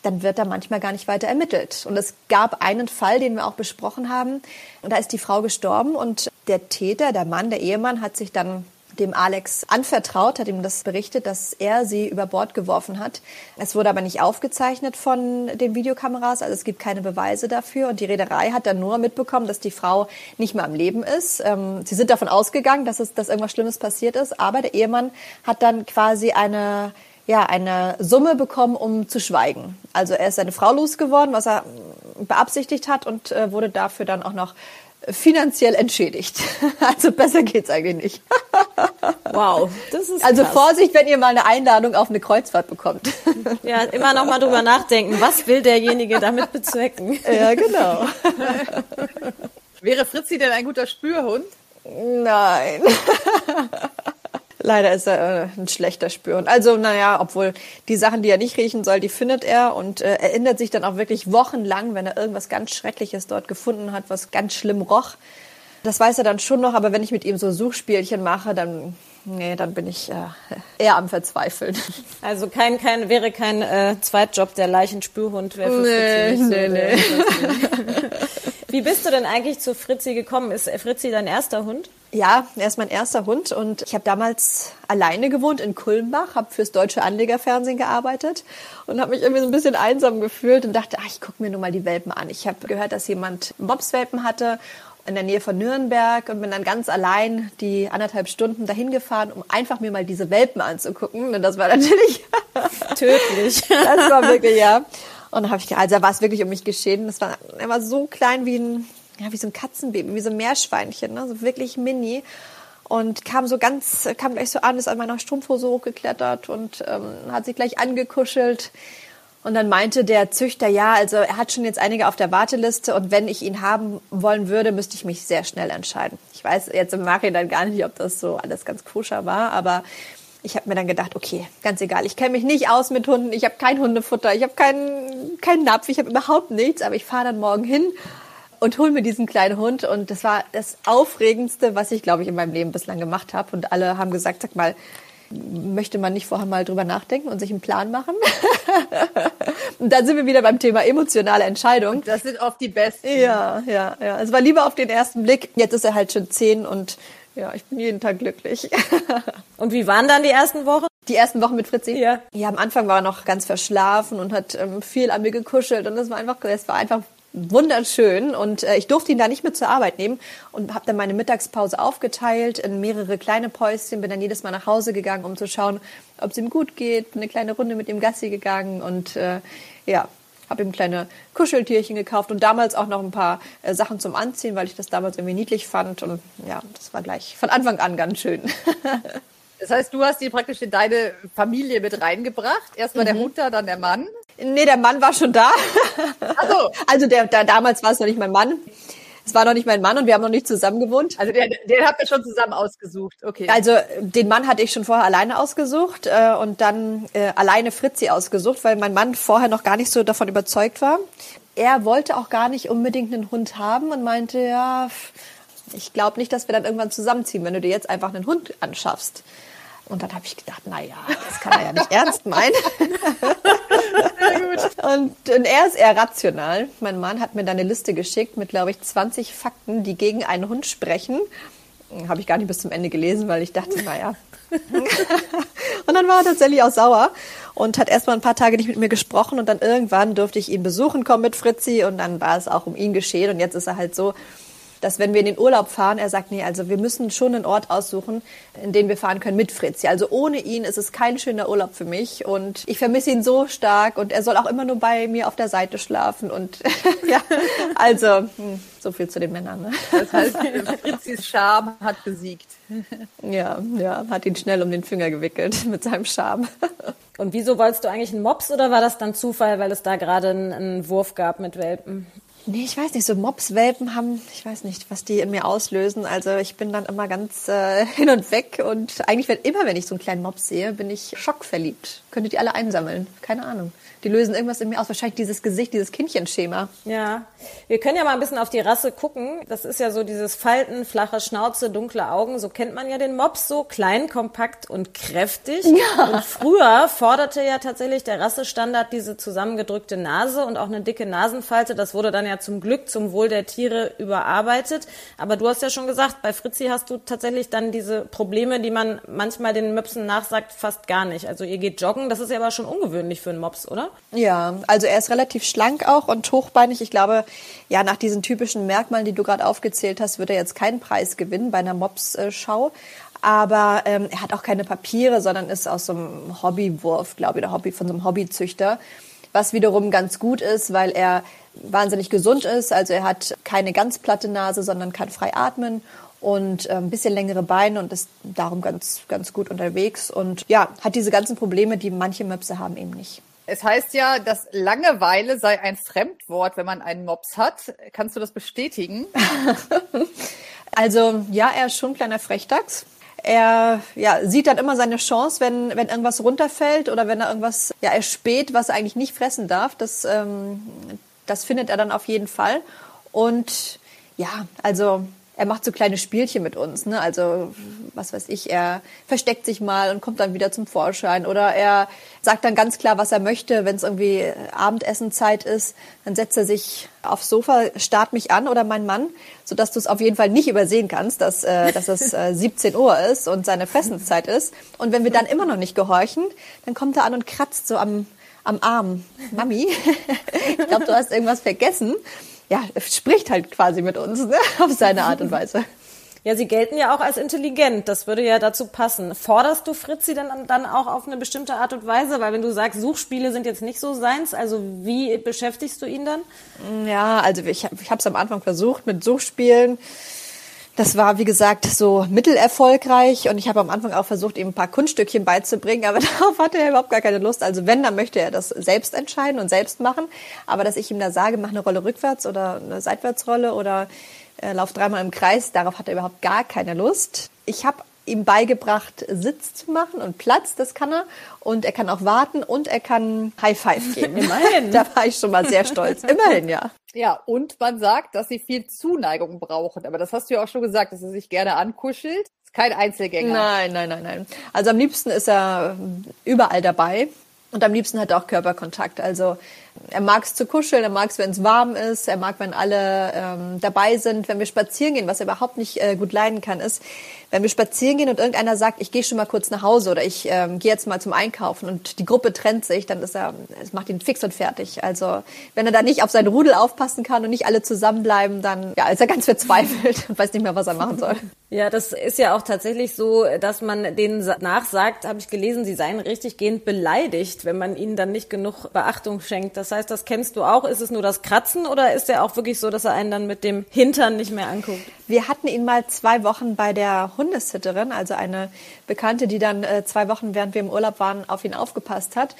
dann wird da manchmal gar nicht weiter ermittelt. Und es gab einen Fall, den wir auch besprochen haben. Und da ist die Frau gestorben und der Täter, der Mann, der Ehemann, hat sich dann dem Alex anvertraut, hat ihm das berichtet, dass er sie über Bord geworfen hat. Es wurde aber nicht aufgezeichnet von den Videokameras, also es gibt keine Beweise dafür. Und die Reederei hat dann nur mitbekommen, dass die Frau nicht mehr am Leben ist. Ähm, sie sind davon ausgegangen, dass, es, dass irgendwas Schlimmes passiert ist, aber der Ehemann hat dann quasi eine ja, eine Summe bekommen, um zu schweigen. Also er ist seine Frau losgeworden, was er beabsichtigt hat und äh, wurde dafür dann auch noch finanziell entschädigt. Also besser geht's eigentlich nicht. Wow, das ist Also krass. Vorsicht, wenn ihr mal eine Einladung auf eine Kreuzfahrt bekommt. Ja, immer noch mal drüber nachdenken, was will derjenige damit bezwecken? Ja, genau. Wäre Fritzi denn ein guter Spürhund? Nein. Leider ist er äh, ein schlechter Spürhund. Also, naja, obwohl die Sachen, die er nicht riechen soll, die findet er und äh, erinnert sich dann auch wirklich wochenlang, wenn er irgendwas ganz Schreckliches dort gefunden hat, was ganz schlimm roch. Das weiß er dann schon noch, aber wenn ich mit ihm so Suchspielchen mache, dann, nee, dann bin ich äh, eher am Verzweifeln. Also kein, kein, wäre kein äh, Zweitjob der Leichenspürhund. Wäre für Nee, nee, so nee. der- Wie bist du denn eigentlich zu Fritzi gekommen? Ist Fritzi dein erster Hund? Ja, er ist mein erster Hund und ich habe damals alleine gewohnt in Kulmbach, habe fürs deutsche Anlegerfernsehen gearbeitet und habe mich irgendwie so ein bisschen einsam gefühlt und dachte, ach, ich gucke mir nur mal die Welpen an. Ich habe gehört, dass jemand Mopswelpen hatte in der Nähe von Nürnberg und bin dann ganz allein die anderthalb Stunden dahin gefahren, um einfach mir mal diese Welpen anzugucken. Und das war natürlich, Tödlich. das war wirklich, ja. Und dann habe ich, also da war es wirklich um mich geschehen. Das war, er war so klein wie ein, ja, wie so ein Katzenbaby, wie so ein Meerschweinchen, ne? so wirklich mini. Und kam so ganz, kam gleich so an, ist an meiner Strumpfhose hochgeklettert und ähm, hat sich gleich angekuschelt. Und dann meinte der Züchter, ja, also er hat schon jetzt einige auf der Warteliste und wenn ich ihn haben wollen würde, müsste ich mich sehr schnell entscheiden. Ich weiß jetzt im Nachhinein gar nicht, ob das so alles ganz koscher war, aber ich habe mir dann gedacht, okay, ganz egal, ich kenne mich nicht aus mit Hunden, ich habe kein Hundefutter, ich habe keinen keinen Napf, ich habe überhaupt nichts, aber ich fahre dann morgen hin und hol mir diesen kleinen Hund. Und das war das aufregendste, was ich glaube ich in meinem Leben bislang gemacht habe und alle haben gesagt, sag mal, möchte man nicht vorher mal drüber nachdenken und sich einen Plan machen? und dann sind wir wieder beim Thema emotionale Entscheidung. Das sind oft die besten. Ja, ja, ja. Es war lieber auf den ersten Blick. Jetzt ist er halt schon zehn und ja, ich bin jeden Tag glücklich. Und wie waren dann die ersten Wochen? Die ersten Wochen mit Fritzi? Ja. Ja, am Anfang war er noch ganz verschlafen und hat ähm, viel an mir gekuschelt und das war einfach, es war einfach wunderschön und äh, ich durfte ihn da nicht mit zur Arbeit nehmen und habe dann meine Mittagspause aufgeteilt in mehrere kleine Päuschen, bin dann jedes Mal nach Hause gegangen, um zu schauen, ob es ihm gut geht, bin eine kleine Runde mit ihm Gassi gegangen und äh, ja, habe ihm kleine Kuscheltierchen gekauft und damals auch noch ein paar äh, Sachen zum Anziehen, weil ich das damals irgendwie niedlich fand und ja, das war gleich von Anfang an ganz schön. Das heißt, du hast die praktisch in deine Familie mit reingebracht. Erstmal der Hund da, dann der Mann. Nee, der Mann war schon da. Ach so. Also der, der damals war es noch nicht mein Mann. Es war noch nicht mein Mann und wir haben noch nicht zusammen gewohnt. Also den, den habt ihr schon zusammen ausgesucht. Okay. Also den Mann hatte ich schon vorher alleine ausgesucht äh, und dann äh, alleine Fritzi ausgesucht, weil mein Mann vorher noch gar nicht so davon überzeugt war. Er wollte auch gar nicht unbedingt einen Hund haben und meinte, ja, ich glaube nicht, dass wir dann irgendwann zusammenziehen, wenn du dir jetzt einfach einen Hund anschaffst. Und dann habe ich gedacht, na ja, das kann er ja nicht ernst meinen. Und, und er ist eher rational. Mein Mann hat mir da eine Liste geschickt mit, glaube ich, 20 Fakten, die gegen einen Hund sprechen. Habe ich gar nicht bis zum Ende gelesen, weil ich dachte, naja. und dann war er tatsächlich auch sauer und hat erstmal ein paar Tage nicht mit mir gesprochen und dann irgendwann durfte ich ihn besuchen kommen mit Fritzi und dann war es auch um ihn geschehen und jetzt ist er halt so, dass wenn wir in den Urlaub fahren, er sagt, nee, also wir müssen schon einen Ort aussuchen, in den wir fahren können mit Fritzi. Also ohne ihn ist es kein schöner Urlaub für mich und ich vermisse ihn so stark und er soll auch immer nur bei mir auf der Seite schlafen und ja, also hm, so viel zu den Männern. Ne? Das heißt, Fritzis Charme hat besiegt. Ja, ja, hat ihn schnell um den Finger gewickelt mit seinem Charme. Und wieso wolltest du eigentlich einen Mops oder war das dann Zufall, weil es da gerade einen, einen Wurf gab mit Welpen? Nee, ich weiß nicht, so Mopswelpen haben, ich weiß nicht, was die in mir auslösen. Also ich bin dann immer ganz äh, hin und weg und eigentlich, wenn, immer wenn ich so einen kleinen Mops sehe, bin ich schockverliebt. Könntet ihr alle einsammeln? Keine Ahnung. Die lösen irgendwas in mir aus. Wahrscheinlich dieses Gesicht, dieses Kindchenschema. Ja, wir können ja mal ein bisschen auf die Rasse gucken. Das ist ja so dieses Falten, flache Schnauze, dunkle Augen. So kennt man ja den Mops so klein, kompakt und kräftig. Ja. Und früher forderte ja tatsächlich der Rassestandard diese zusammengedrückte Nase und auch eine dicke Nasenfalte. Das wurde dann ja zum Glück zum Wohl der Tiere überarbeitet. Aber du hast ja schon gesagt, bei Fritzi hast du tatsächlich dann diese Probleme, die man manchmal den Möpsen nachsagt, fast gar nicht. Also ihr geht joggen. Das ist ja aber schon ungewöhnlich für einen Mops, oder? Ja, also er ist relativ schlank auch und hochbeinig. Ich glaube, ja, nach diesen typischen Merkmalen, die du gerade aufgezählt hast, wird er jetzt keinen Preis gewinnen bei einer Mops-Schau. Aber ähm, er hat auch keine Papiere, sondern ist aus so einem Hobbywurf, glaube ich, oder Hobby von so einem Hobbyzüchter. Was wiederum ganz gut ist, weil er wahnsinnig gesund ist. Also er hat keine ganz platte Nase, sondern kann frei atmen und äh, ein bisschen längere Beine und ist darum ganz, ganz gut unterwegs. Und ja, hat diese ganzen Probleme, die manche Möpse haben, eben nicht. Es heißt ja, dass Langeweile sei ein Fremdwort, wenn man einen Mops hat. Kannst du das bestätigen? also ja, er ist schon ein kleiner Frechdachs. Er ja, sieht dann immer seine Chance, wenn, wenn irgendwas runterfällt oder wenn er irgendwas ja, erspäht, was er eigentlich nicht fressen darf. Das, ähm, das findet er dann auf jeden Fall. Und ja, also er macht so kleine Spielchen mit uns. Ne? Also, was weiß ich, er versteckt sich mal und kommt dann wieder zum Vorschein. Oder er sagt dann ganz klar, was er möchte, wenn es irgendwie Abendessenzeit ist. Dann setzt er sich aufs Sofa, starrt mich an oder mein Mann, sodass du es auf jeden Fall nicht übersehen kannst, dass, äh, dass es äh, 17 Uhr ist und seine Fressenszeit ist. Und wenn wir dann immer noch nicht gehorchen, dann kommt er an und kratzt so am, am Arm. Mami, ich glaube, du hast irgendwas vergessen ja, spricht halt quasi mit uns ne? auf seine Art und Weise. Ja, sie gelten ja auch als intelligent. Das würde ja dazu passen. Forderst du Fritzi denn dann auch auf eine bestimmte Art und Weise? Weil wenn du sagst, Suchspiele sind jetzt nicht so seins, also wie beschäftigst du ihn dann? Ja, also ich, ich habe es am Anfang versucht mit Suchspielen. Das war, wie gesagt, so mittelerfolgreich und ich habe am Anfang auch versucht, ihm ein paar Kunststückchen beizubringen, aber darauf hatte er überhaupt gar keine Lust. Also wenn, dann möchte er das selbst entscheiden und selbst machen. Aber dass ich ihm da sage, mach eine Rolle rückwärts oder eine Seitwärtsrolle oder äh, lauf dreimal im Kreis, darauf hat er überhaupt gar keine Lust. Ich habe ihm beigebracht, Sitz zu machen und Platz, das kann er. Und er kann auch warten und er kann High Five geben. Immerhin. da war ich schon mal sehr stolz. Immerhin, ja. Ja, und man sagt, dass sie viel Zuneigung brauchen. Aber das hast du ja auch schon gesagt, dass er sich gerne ankuschelt. Ist kein Einzelgänger. Nein, nein, nein, nein. Also am liebsten ist er überall dabei. Und am liebsten hat er auch Körperkontakt. Also er mag es zu kuscheln, er mag es, wenn es warm ist, er mag, wenn alle ähm, dabei sind, wenn wir spazieren gehen. Was er überhaupt nicht äh, gut leiden kann, ist, wenn wir spazieren gehen und irgendeiner sagt, ich gehe schon mal kurz nach Hause oder ich ähm, gehe jetzt mal zum Einkaufen und die Gruppe trennt sich, dann ist er, es macht ihn fix und fertig. Also wenn er da nicht auf sein Rudel aufpassen kann und nicht alle zusammenbleiben, dann ja, ist er ganz verzweifelt und weiß nicht mehr, was er machen soll. Ja, das ist ja auch tatsächlich so, dass man denen nachsagt, habe ich gelesen, sie seien richtig gehend beleidigt, wenn man ihnen dann nicht genug Beachtung schenkt. Das heißt, das kennst du auch. Ist es nur das Kratzen oder ist er auch wirklich so, dass er einen dann mit dem Hintern nicht mehr anguckt? Wir hatten ihn mal zwei Wochen bei der Hundesitterin, also eine Bekannte, die dann äh, zwei Wochen, während wir im Urlaub waren, auf ihn aufgepasst hat.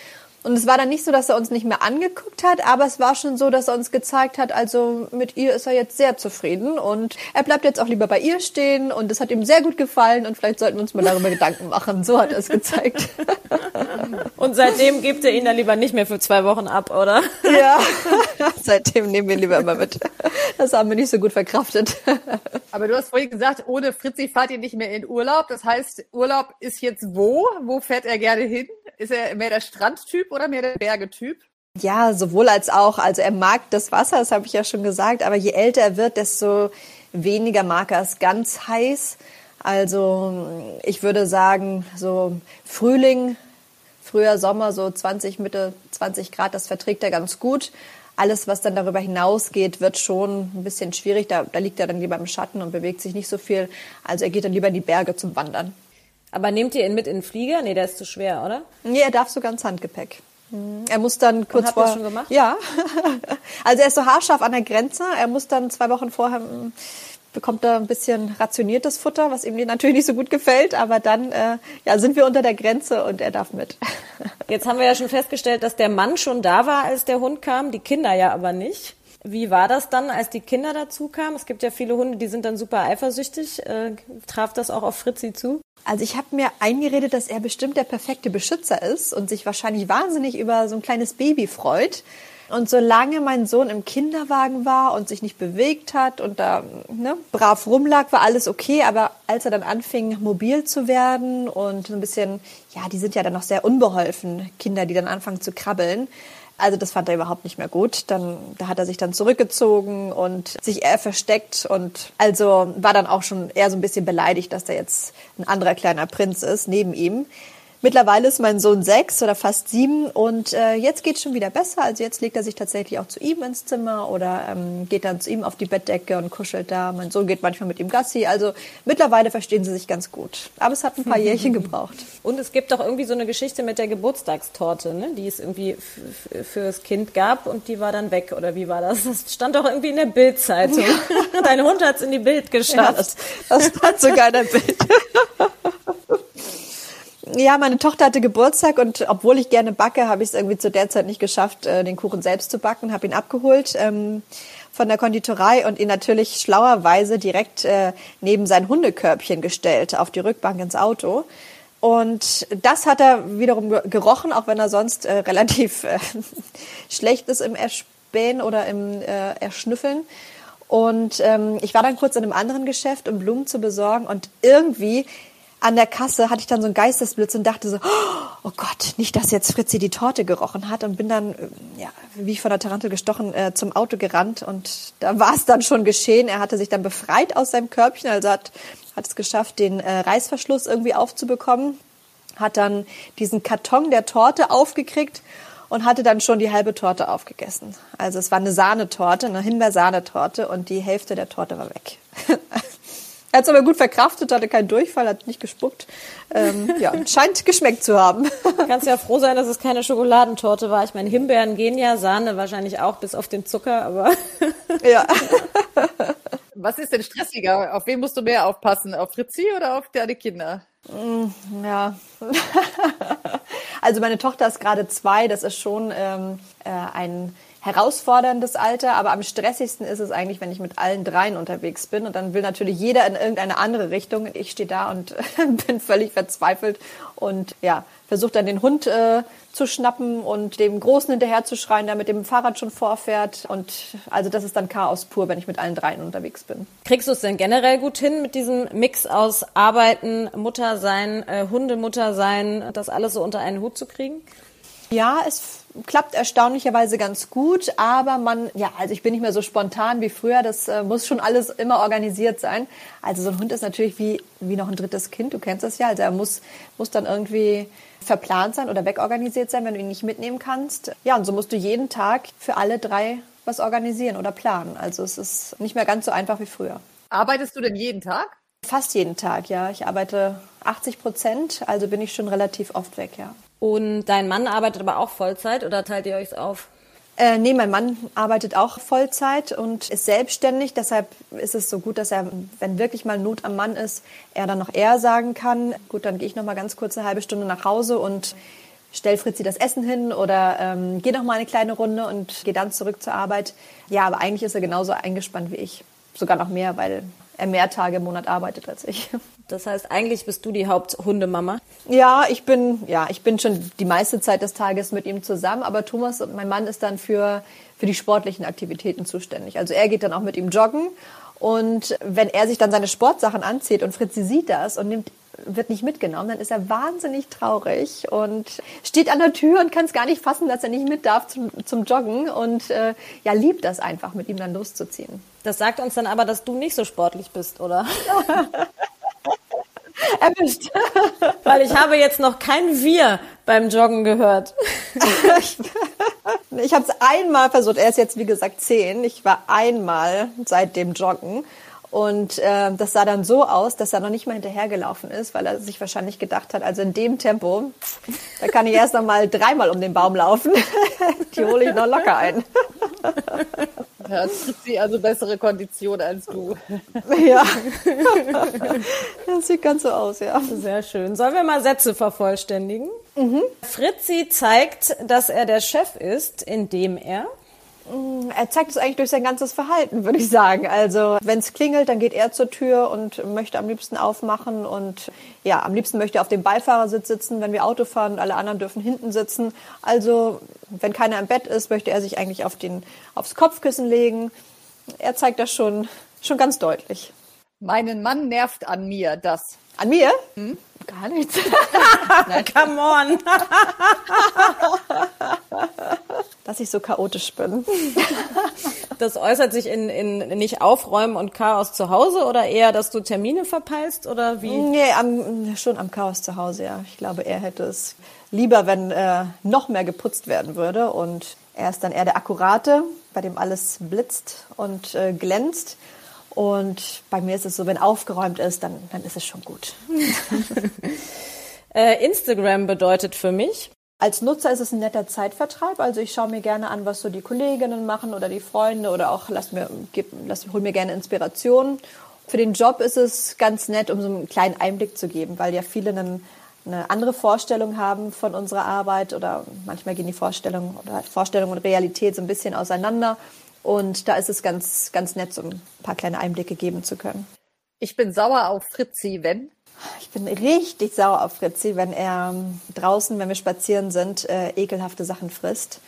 Und es war dann nicht so, dass er uns nicht mehr angeguckt hat, aber es war schon so, dass er uns gezeigt hat, also mit ihr ist er jetzt sehr zufrieden und er bleibt jetzt auch lieber bei ihr stehen und es hat ihm sehr gut gefallen und vielleicht sollten wir uns mal darüber Gedanken machen. So hat er es gezeigt. Und seitdem gibt er ihn dann lieber nicht mehr für zwei Wochen ab, oder? Ja, seitdem nehmen wir ihn lieber immer mit. Das haben wir nicht so gut verkraftet. Aber du hast vorhin gesagt, ohne Fritzi fahrt ihr nicht mehr in Urlaub. Das heißt, Urlaub ist jetzt wo? Wo fährt er gerne hin? Ist er mehr der Strandtyp oder mehr der Bergetyp? Ja, sowohl als auch. Also er mag das Wasser, das habe ich ja schon gesagt, aber je älter er wird, desto weniger mag er es ganz heiß. Also ich würde sagen, so Frühling, früher Sommer, so 20, Mitte 20 Grad, das verträgt er ganz gut. Alles, was dann darüber hinausgeht, wird schon ein bisschen schwierig. Da, da liegt er dann lieber im Schatten und bewegt sich nicht so viel. Also er geht dann lieber in die Berge zum Wandern. Aber nehmt ihr ihn mit in den Flieger? Nee, der ist zu schwer, oder? Nee, er darf sogar ins Handgepäck. Mhm. Er muss dann kurz vor. schon gemacht? Ja. also er ist so haarscharf an der Grenze. Er muss dann zwei Wochen vorher bekommt er ein bisschen rationiertes Futter, was ihm natürlich nicht so gut gefällt. Aber dann äh, ja, sind wir unter der Grenze und er darf mit. Jetzt haben wir ja schon festgestellt, dass der Mann schon da war, als der Hund kam, die Kinder ja aber nicht. Wie war das dann, als die Kinder dazu kamen? Es gibt ja viele Hunde, die sind dann super eifersüchtig. Äh, traf das auch auf Fritzi zu? Also ich habe mir eingeredet, dass er bestimmt der perfekte Beschützer ist und sich wahrscheinlich wahnsinnig über so ein kleines Baby freut. Und solange mein Sohn im Kinderwagen war und sich nicht bewegt hat und da ne, brav rumlag, war alles okay. Aber als er dann anfing, mobil zu werden und so ein bisschen, ja, die sind ja dann noch sehr unbeholfen, Kinder, die dann anfangen zu krabbeln. Also das fand er überhaupt nicht mehr gut. Dann, da hat er sich dann zurückgezogen und sich eher versteckt und also war dann auch schon eher so ein bisschen beleidigt, dass da jetzt ein anderer kleiner Prinz ist neben ihm. Mittlerweile ist mein Sohn sechs oder fast sieben und äh, jetzt geht es schon wieder besser. Also jetzt legt er sich tatsächlich auch zu ihm ins Zimmer oder ähm, geht dann zu ihm auf die Bettdecke und kuschelt da. Mein Sohn geht manchmal mit ihm Gassi. Also mittlerweile verstehen sie sich ganz gut. Aber es hat ein paar Jährchen gebraucht. Und es gibt doch irgendwie so eine Geschichte mit der Geburtstagstorte, ne? die es irgendwie für das Kind gab und die war dann weg. Oder wie war das? Das stand doch irgendwie in der Bildzeitung. Dein Hund hat es in die Bild geschafft. Ja, das, das stand sogar in der Bild. Ja, meine Tochter hatte Geburtstag und obwohl ich gerne backe, habe ich es irgendwie zu der Zeit nicht geschafft, äh, den Kuchen selbst zu backen, habe ihn abgeholt ähm, von der Konditorei und ihn natürlich schlauerweise direkt äh, neben sein Hundekörbchen gestellt, auf die Rückbank ins Auto. Und das hat er wiederum gerochen, auch wenn er sonst äh, relativ äh, schlecht ist im Erspähen oder im äh, Erschnüffeln. Und ähm, ich war dann kurz in einem anderen Geschäft, um Blumen zu besorgen und irgendwie an der Kasse hatte ich dann so einen Geistesblitz und dachte so, oh Gott, nicht, dass jetzt Fritzi die Torte gerochen hat und bin dann, äh, ja, wie von der Tarantel gestochen, äh, zum Auto gerannt und da war es dann schon geschehen. Er hatte sich dann befreit aus seinem Körbchen, also hat, hat es geschafft, den äh, Reißverschluss irgendwie aufzubekommen, hat dann diesen Karton der Torte aufgekriegt und hatte dann schon die halbe Torte aufgegessen. Also es war eine Sahnetorte, eine Himbeersahnetorte und die Hälfte der Torte war weg. Er hat es aber gut verkraftet, hatte keinen Durchfall, hat nicht gespuckt. Ähm, ja, scheint geschmeckt zu haben. Kannst ja froh sein, dass es keine Schokoladentorte war. Ich meine, Himbeeren gehen ja, Sahne wahrscheinlich auch, bis auf den Zucker, aber. ja. Was ist denn stressiger? Auf wen musst du mehr aufpassen? Auf Fritzi oder auf deine Kinder? Mm, ja. also meine Tochter ist gerade zwei. Das ist schon ähm, äh, ein herausforderndes Alter, aber am stressigsten ist es eigentlich, wenn ich mit allen dreien unterwegs bin und dann will natürlich jeder in irgendeine andere Richtung. Ich stehe da und bin völlig verzweifelt und ja, versuche dann den Hund äh, zu schnappen und dem Großen hinterher zu schreien, der mit dem Fahrrad schon vorfährt. Und also das ist dann Chaos pur, wenn ich mit allen dreien unterwegs bin. Kriegst du es denn generell gut hin mit diesem Mix aus Arbeiten, Mutter sein, äh, Hundemutter sein, das alles so unter einen Hut zu kriegen? Ja, es klappt erstaunlicherweise ganz gut, aber man, ja, also ich bin nicht mehr so spontan wie früher, das äh, muss schon alles immer organisiert sein. Also so ein Hund ist natürlich wie, wie noch ein drittes Kind, du kennst das ja, also er muss, muss dann irgendwie verplant sein oder wegorganisiert sein, wenn du ihn nicht mitnehmen kannst. Ja, und so musst du jeden Tag für alle drei was organisieren oder planen. Also es ist nicht mehr ganz so einfach wie früher. Arbeitest du denn jeden Tag? Fast jeden Tag, ja. Ich arbeite 80 Prozent, also bin ich schon relativ oft weg, ja. Und dein Mann arbeitet aber auch Vollzeit oder teilt ihr euch auf? Äh, nee, mein Mann arbeitet auch Vollzeit und ist selbstständig. Deshalb ist es so gut, dass er, wenn wirklich mal Not am Mann ist, er dann noch eher sagen kann. Gut, dann gehe ich noch mal ganz kurz eine halbe Stunde nach Hause und stell Fritzi das Essen hin oder ähm, gehe noch mal eine kleine Runde und gehe dann zurück zur Arbeit. Ja, aber eigentlich ist er genauso eingespannt wie ich. Sogar noch mehr, weil er mehr Tage im Monat arbeitet als ich. Das heißt, eigentlich bist du die Haupthundemama? Ja, ich bin, ja, ich bin schon die meiste Zeit des Tages mit ihm zusammen, aber Thomas, mein Mann, ist dann für, für die sportlichen Aktivitäten zuständig. Also er geht dann auch mit ihm joggen und wenn er sich dann seine Sportsachen anzieht und Fritzi sieht das und nimmt wird nicht mitgenommen, dann ist er wahnsinnig traurig und steht an der Tür und kann es gar nicht fassen, dass er nicht mit darf zum, zum Joggen und äh, ja, liebt das einfach, mit ihm dann loszuziehen. Das sagt uns dann aber, dass du nicht so sportlich bist, oder? Erwischt. Weil ich habe jetzt noch kein Wir beim Joggen gehört. ich habe es einmal versucht. Er ist jetzt, wie gesagt, zehn. Ich war einmal seit dem Joggen. Und äh, das sah dann so aus, dass er noch nicht mal hinterhergelaufen ist, weil er sich wahrscheinlich gedacht hat, also in dem Tempo, da kann ich erst noch mal dreimal um den Baum laufen. Die hole ich noch locker ein. Ja, hat sie also bessere Kondition als du. Ja. Das sieht ganz so aus, ja. Sehr schön. Sollen wir mal Sätze vervollständigen? Mhm. Fritzi zeigt, dass er der Chef ist, indem er Er zeigt es eigentlich durch sein ganzes Verhalten, würde ich sagen. Also wenn es klingelt, dann geht er zur Tür und möchte am liebsten aufmachen und ja, am liebsten möchte er auf dem Beifahrersitz sitzen, wenn wir Auto fahren und alle anderen dürfen hinten sitzen. Also wenn keiner im Bett ist, möchte er sich eigentlich auf den, aufs Kopfkissen legen. Er zeigt das schon, schon ganz deutlich. Meinen Mann nervt an mir das. An mir? Hm? Gar nichts. Come on. Dass ich so chaotisch bin. Das äußert sich in, in nicht Aufräumen und Chaos zu Hause oder eher, dass du Termine verpeilst oder wie? Nee, am, schon am Chaos zu Hause, ja. Ich glaube, er hätte es lieber, wenn äh, noch mehr geputzt werden würde. Und er ist dann eher der Akkurate, bei dem alles blitzt und äh, glänzt. Und bei mir ist es so, wenn aufgeräumt ist, dann, dann ist es schon gut. äh, Instagram bedeutet für mich. Als Nutzer ist es ein netter Zeitvertreib. Also ich schaue mir gerne an, was so die Kolleginnen machen oder die Freunde oder auch lass mir, gib, lass, hol mir gerne Inspiration. Für den Job ist es ganz nett, um so einen kleinen Einblick zu geben, weil ja viele einen, eine andere Vorstellung haben von unserer Arbeit oder manchmal gehen die Vorstellungen oder Vorstellung und Realität so ein bisschen auseinander. Und da ist es ganz, ganz nett, so ein paar kleine Einblicke geben zu können. Ich bin sauer auf Fritzi, wenn? Ich bin richtig sauer auf Fritzi, wenn er ähm, draußen, wenn wir spazieren sind, äh, ekelhafte Sachen frisst.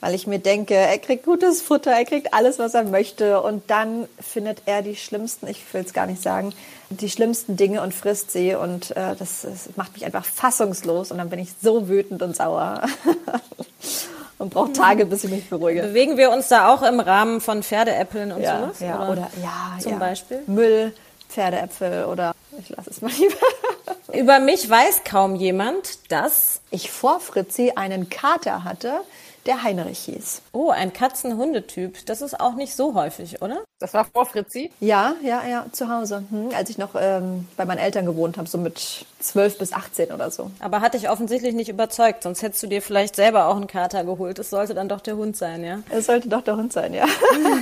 Weil ich mir denke, er kriegt gutes Futter, er kriegt alles, was er möchte. Und dann findet er die schlimmsten, ich will es gar nicht sagen, die schlimmsten Dinge und frisst sie. Und äh, das, das macht mich einfach fassungslos. Und dann bin ich so wütend und sauer. und brauche Tage, bis ich mich beruhige. Bewegen wir uns da auch im Rahmen von Pferdeäppeln und ja, sowas? Ja, oder, oder ja, zum ja. Beispiel Müll, Pferdeäpfel oder ich lasse es mal lieber. Über mich weiß kaum jemand, dass ich vor Fritzi einen Kater hatte, der Heinrich hieß. Oh, ein Katzen-Hundetyp. Das ist auch nicht so häufig, oder? Das war vor Fritzi? Ja, ja, ja, zu Hause. Hm, als ich noch ähm, bei meinen Eltern gewohnt habe, so mit 12 bis 18 oder so. Aber hat dich offensichtlich nicht überzeugt, sonst hättest du dir vielleicht selber auch einen Kater geholt. Es sollte dann doch der Hund sein, ja? Es sollte doch der Hund sein, ja.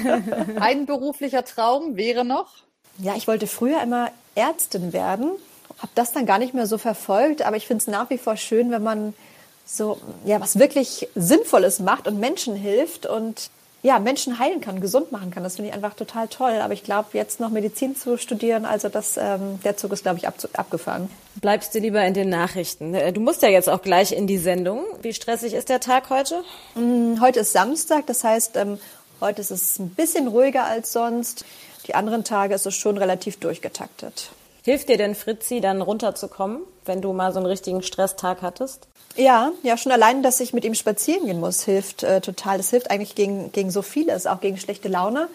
Ein beruflicher Traum wäre noch? Ja, ich wollte früher immer Ärztin werden, habe das dann gar nicht mehr so verfolgt, aber ich finde es nach wie vor schön, wenn man so, ja, was wirklich Sinnvolles macht und Menschen hilft und ja, Menschen heilen kann, gesund machen kann. Das finde ich einfach total toll. Aber ich glaube, jetzt noch Medizin zu studieren, also das, ähm, der Zug ist, glaube ich, ab, abgefahren. Bleibst du lieber in den Nachrichten? Äh, du musst ja jetzt auch gleich in die Sendung. Wie stressig ist der Tag heute? Mm, heute ist Samstag, das heißt, ähm, heute ist es ein bisschen ruhiger als sonst. Die anderen Tage ist es schon relativ durchgetaktet. Hilft dir denn Fritzi dann runterzukommen, wenn du mal so einen richtigen Stresstag hattest? Ja, ja, schon allein, dass ich mit ihm spazieren gehen muss, hilft äh, total. Das hilft eigentlich gegen, gegen so vieles, auch gegen schlechte Laune.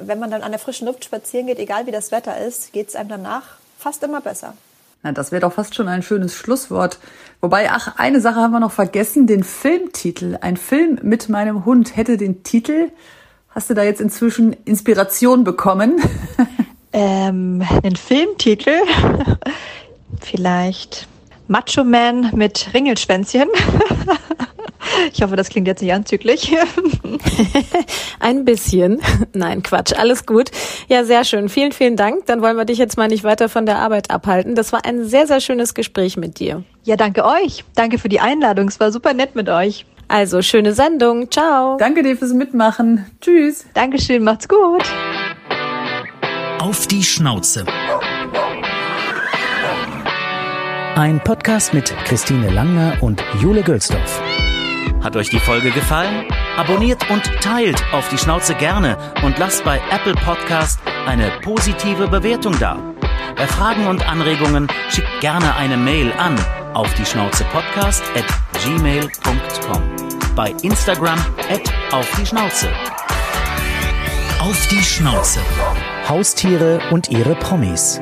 Wenn man dann an der frischen Luft spazieren geht, egal wie das Wetter ist, geht es einem danach fast immer besser. Na, das wäre doch fast schon ein schönes Schlusswort. Wobei, ach, eine Sache haben wir noch vergessen, den Filmtitel. Ein Film mit meinem Hund hätte den Titel. Hast du da jetzt inzwischen Inspiration bekommen? Ähm, einen Filmtitel? Vielleicht Macho Man mit Ringelschwänzchen. Ich hoffe, das klingt jetzt nicht anzüglich. Ein bisschen. Nein, Quatsch. Alles gut. Ja, sehr schön. Vielen, vielen Dank. Dann wollen wir dich jetzt mal nicht weiter von der Arbeit abhalten. Das war ein sehr, sehr schönes Gespräch mit dir. Ja, danke euch. Danke für die Einladung. Es war super nett mit euch. Also, schöne Sendung. Ciao. Danke dir fürs Mitmachen. Tschüss. Dankeschön. Macht's gut. Auf die Schnauze. Ein Podcast mit Christine Langner und Jule Gülsdorf. Hat euch die Folge gefallen? Abonniert und teilt auf die Schnauze gerne und lasst bei Apple Podcast eine positive Bewertung da. Bei Fragen und Anregungen schickt gerne eine Mail an auf die Schnauze Podcast at gmail.com. Bei Instagram at auf die Schnauze. Auf die Schnauze. Haustiere und ihre Promis.